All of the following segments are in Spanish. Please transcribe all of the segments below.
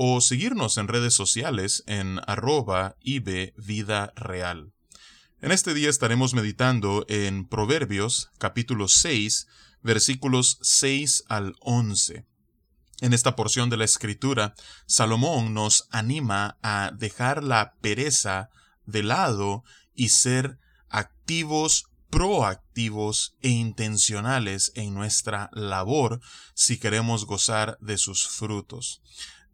o seguirnos en redes sociales en arroba Vida Real. En este día estaremos meditando en Proverbios capítulo 6 versículos 6 al 11. En esta porción de la escritura, Salomón nos anima a dejar la pereza de lado y ser activos, proactivos e intencionales en nuestra labor si queremos gozar de sus frutos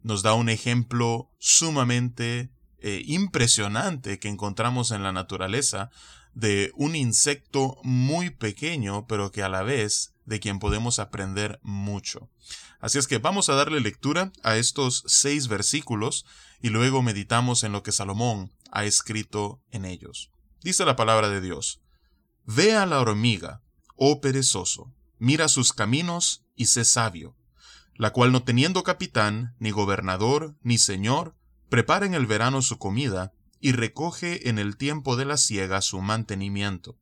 nos da un ejemplo sumamente eh, impresionante que encontramos en la naturaleza de un insecto muy pequeño, pero que a la vez de quien podemos aprender mucho. Así es que vamos a darle lectura a estos seis versículos y luego meditamos en lo que Salomón ha escrito en ellos. Dice la palabra de Dios, Ve a la hormiga, oh perezoso, mira sus caminos y sé sabio la cual no teniendo capitán, ni gobernador, ni señor, prepara en el verano su comida, y recoge en el tiempo de la siega su mantenimiento.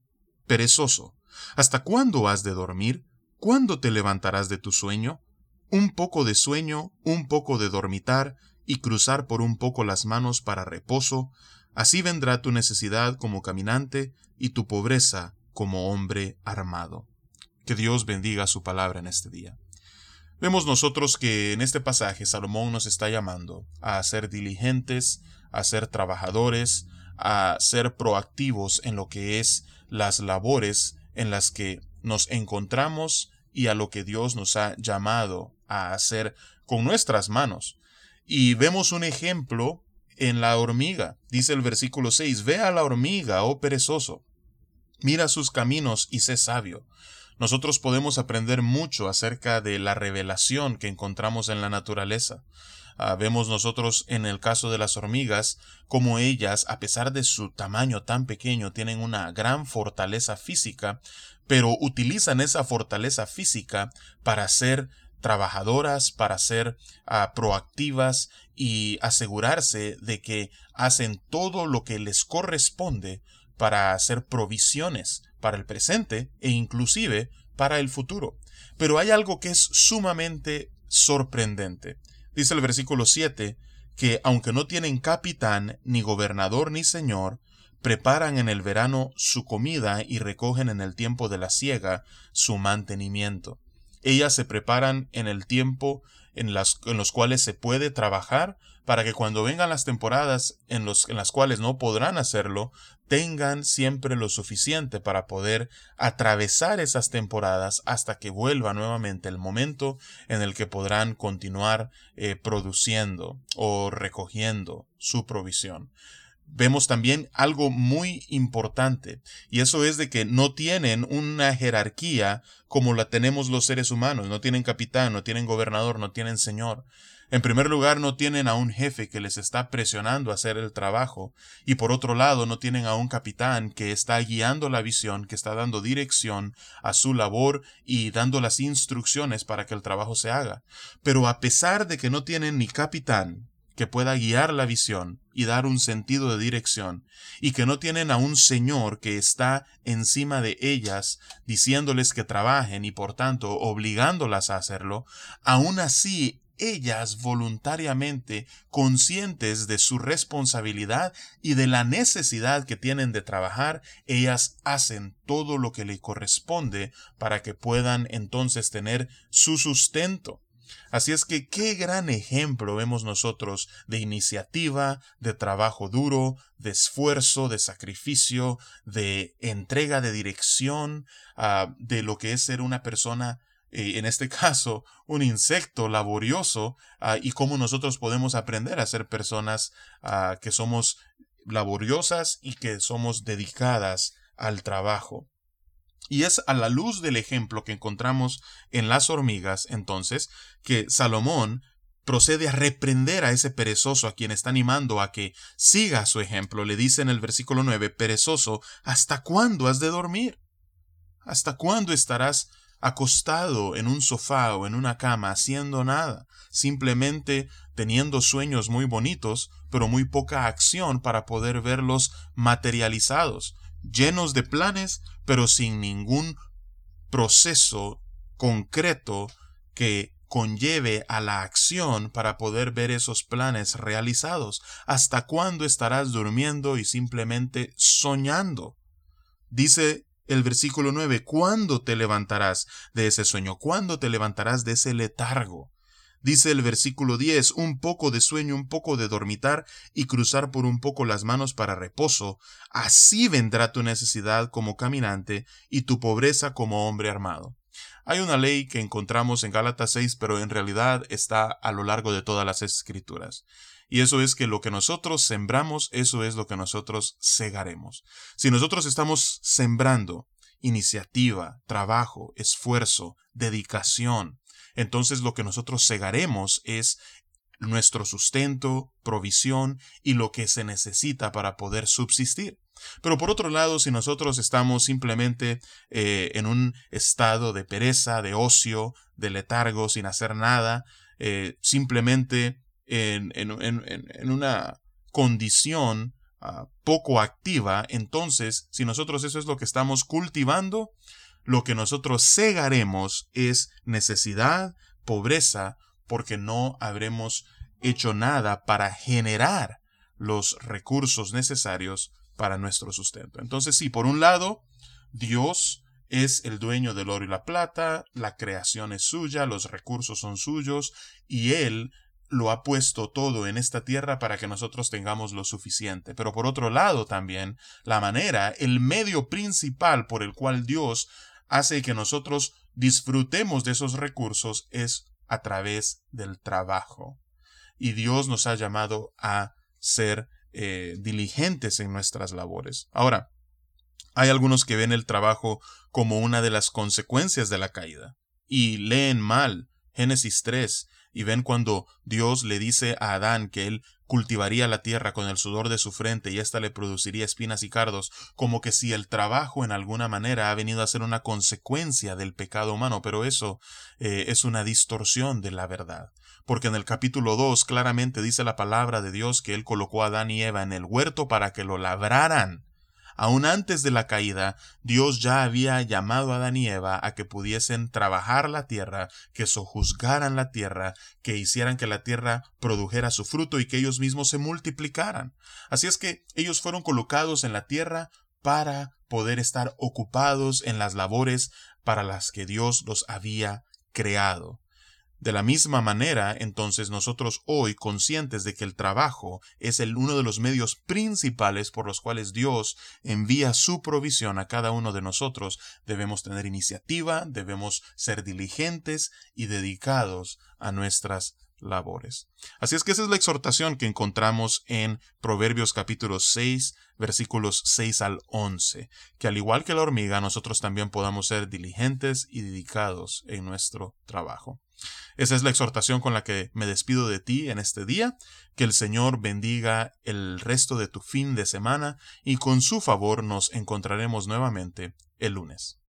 Perezoso, ¿hasta cuándo has de dormir? ¿Cuándo te levantarás de tu sueño? Un poco de sueño, un poco de dormitar, y cruzar por un poco las manos para reposo, así vendrá tu necesidad como caminante, y tu pobreza como hombre armado. Que Dios bendiga su palabra en este día. Vemos nosotros que en este pasaje Salomón nos está llamando a ser diligentes, a ser trabajadores, a ser proactivos en lo que es las labores en las que nos encontramos y a lo que Dios nos ha llamado a hacer con nuestras manos. Y vemos un ejemplo en la hormiga. Dice el versículo 6, Ve a la hormiga, oh perezoso, mira sus caminos y sé sabio nosotros podemos aprender mucho acerca de la revelación que encontramos en la naturaleza. Ah, vemos nosotros en el caso de las hormigas como ellas, a pesar de su tamaño tan pequeño, tienen una gran fortaleza física, pero utilizan esa fortaleza física para ser trabajadoras, para ser ah, proactivas y asegurarse de que hacen todo lo que les corresponde para hacer provisiones para el presente e inclusive para el futuro. Pero hay algo que es sumamente sorprendente. Dice el versículo 7 que aunque no tienen capitán, ni gobernador, ni señor, preparan en el verano su comida y recogen en el tiempo de la siega su mantenimiento. Ellas se preparan en el tiempo en, en los cuales se puede trabajar para que cuando vengan las temporadas en, los, en las cuales no podrán hacerlo, tengan siempre lo suficiente para poder atravesar esas temporadas hasta que vuelva nuevamente el momento en el que podrán continuar eh, produciendo o recogiendo su provisión vemos también algo muy importante, y eso es de que no tienen una jerarquía como la tenemos los seres humanos, no tienen capitán, no tienen gobernador, no tienen señor. En primer lugar, no tienen a un jefe que les está presionando a hacer el trabajo, y por otro lado, no tienen a un capitán que está guiando la visión, que está dando dirección a su labor y dando las instrucciones para que el trabajo se haga. Pero a pesar de que no tienen ni capitán, que pueda guiar la visión y dar un sentido de dirección, y que no tienen a un Señor que está encima de ellas, diciéndoles que trabajen y por tanto obligándolas a hacerlo, aun así ellas voluntariamente, conscientes de su responsabilidad y de la necesidad que tienen de trabajar, ellas hacen todo lo que le corresponde para que puedan entonces tener su sustento. Así es que qué gran ejemplo vemos nosotros de iniciativa, de trabajo duro, de esfuerzo, de sacrificio, de entrega de dirección, ah, de lo que es ser una persona eh, en este caso, un insecto laborioso ah, y cómo nosotros podemos aprender a ser personas ah, que somos laboriosas y que somos dedicadas al trabajo. Y es a la luz del ejemplo que encontramos en las hormigas, entonces, que Salomón procede a reprender a ese perezoso a quien está animando a que siga su ejemplo. Le dice en el versículo 9, perezoso, ¿hasta cuándo has de dormir? ¿Hasta cuándo estarás acostado en un sofá o en una cama haciendo nada, simplemente teniendo sueños muy bonitos, pero muy poca acción para poder verlos materializados, llenos de planes, pero sin ningún proceso concreto que conlleve a la acción para poder ver esos planes realizados. ¿Hasta cuándo estarás durmiendo y simplemente soñando? Dice el versículo 9, ¿cuándo te levantarás de ese sueño? ¿Cuándo te levantarás de ese letargo? Dice el versículo 10, un poco de sueño, un poco de dormitar y cruzar por un poco las manos para reposo, así vendrá tu necesidad como caminante y tu pobreza como hombre armado. Hay una ley que encontramos en Gálatas 6, pero en realidad está a lo largo de todas las escrituras. Y eso es que lo que nosotros sembramos, eso es lo que nosotros segaremos. Si nosotros estamos sembrando iniciativa, trabajo, esfuerzo, dedicación, entonces lo que nosotros segaremos es nuestro sustento, provisión y lo que se necesita para poder subsistir. Pero por otro lado, si nosotros estamos simplemente eh, en un estado de pereza, de ocio, de letargo, sin hacer nada, eh, simplemente en, en, una condición ah, poco activa, entonces, si nosotros eso es lo que estamos cultivando, lo que nosotros cegaremos es necesidad, pobreza, porque no habremos hecho nada para generar los recursos necesarios para nuestro sustento. Entonces, sí, por un lado, Dios es el dueño del oro y la plata, la creación es suya, los recursos son suyos, y Él lo ha puesto todo en esta tierra para que nosotros tengamos lo suficiente. Pero por otro lado también, la manera, el medio principal por el cual Dios hace que nosotros disfrutemos de esos recursos es a través del trabajo. Y Dios nos ha llamado a ser eh, diligentes en nuestras labores. Ahora, hay algunos que ven el trabajo como una de las consecuencias de la caída y leen mal Génesis 3 y ven cuando Dios le dice a Adán que él cultivaría la tierra con el sudor de su frente y ésta le produciría espinas y cardos, como que si el trabajo en alguna manera ha venido a ser una consecuencia del pecado humano, pero eso eh, es una distorsión de la verdad porque en el capítulo 2 claramente dice la palabra de Dios que Él colocó a Adán y Eva en el huerto para que lo labraran. Aún antes de la caída, Dios ya había llamado a Adán y Eva a que pudiesen trabajar la tierra, que sojuzgaran la tierra, que hicieran que la tierra produjera su fruto y que ellos mismos se multiplicaran. Así es que ellos fueron colocados en la tierra para poder estar ocupados en las labores para las que Dios los había creado. De la misma manera, entonces nosotros hoy, conscientes de que el trabajo es el, uno de los medios principales por los cuales Dios envía su provisión a cada uno de nosotros, debemos tener iniciativa, debemos ser diligentes y dedicados a nuestras labores. Así es que esa es la exhortación que encontramos en Proverbios capítulo 6, versículos 6 al 11, que al igual que la hormiga nosotros también podamos ser diligentes y dedicados en nuestro trabajo. Esa es la exhortación con la que me despido de ti en este día. Que el Señor bendiga el resto de tu fin de semana y con su favor nos encontraremos nuevamente el lunes.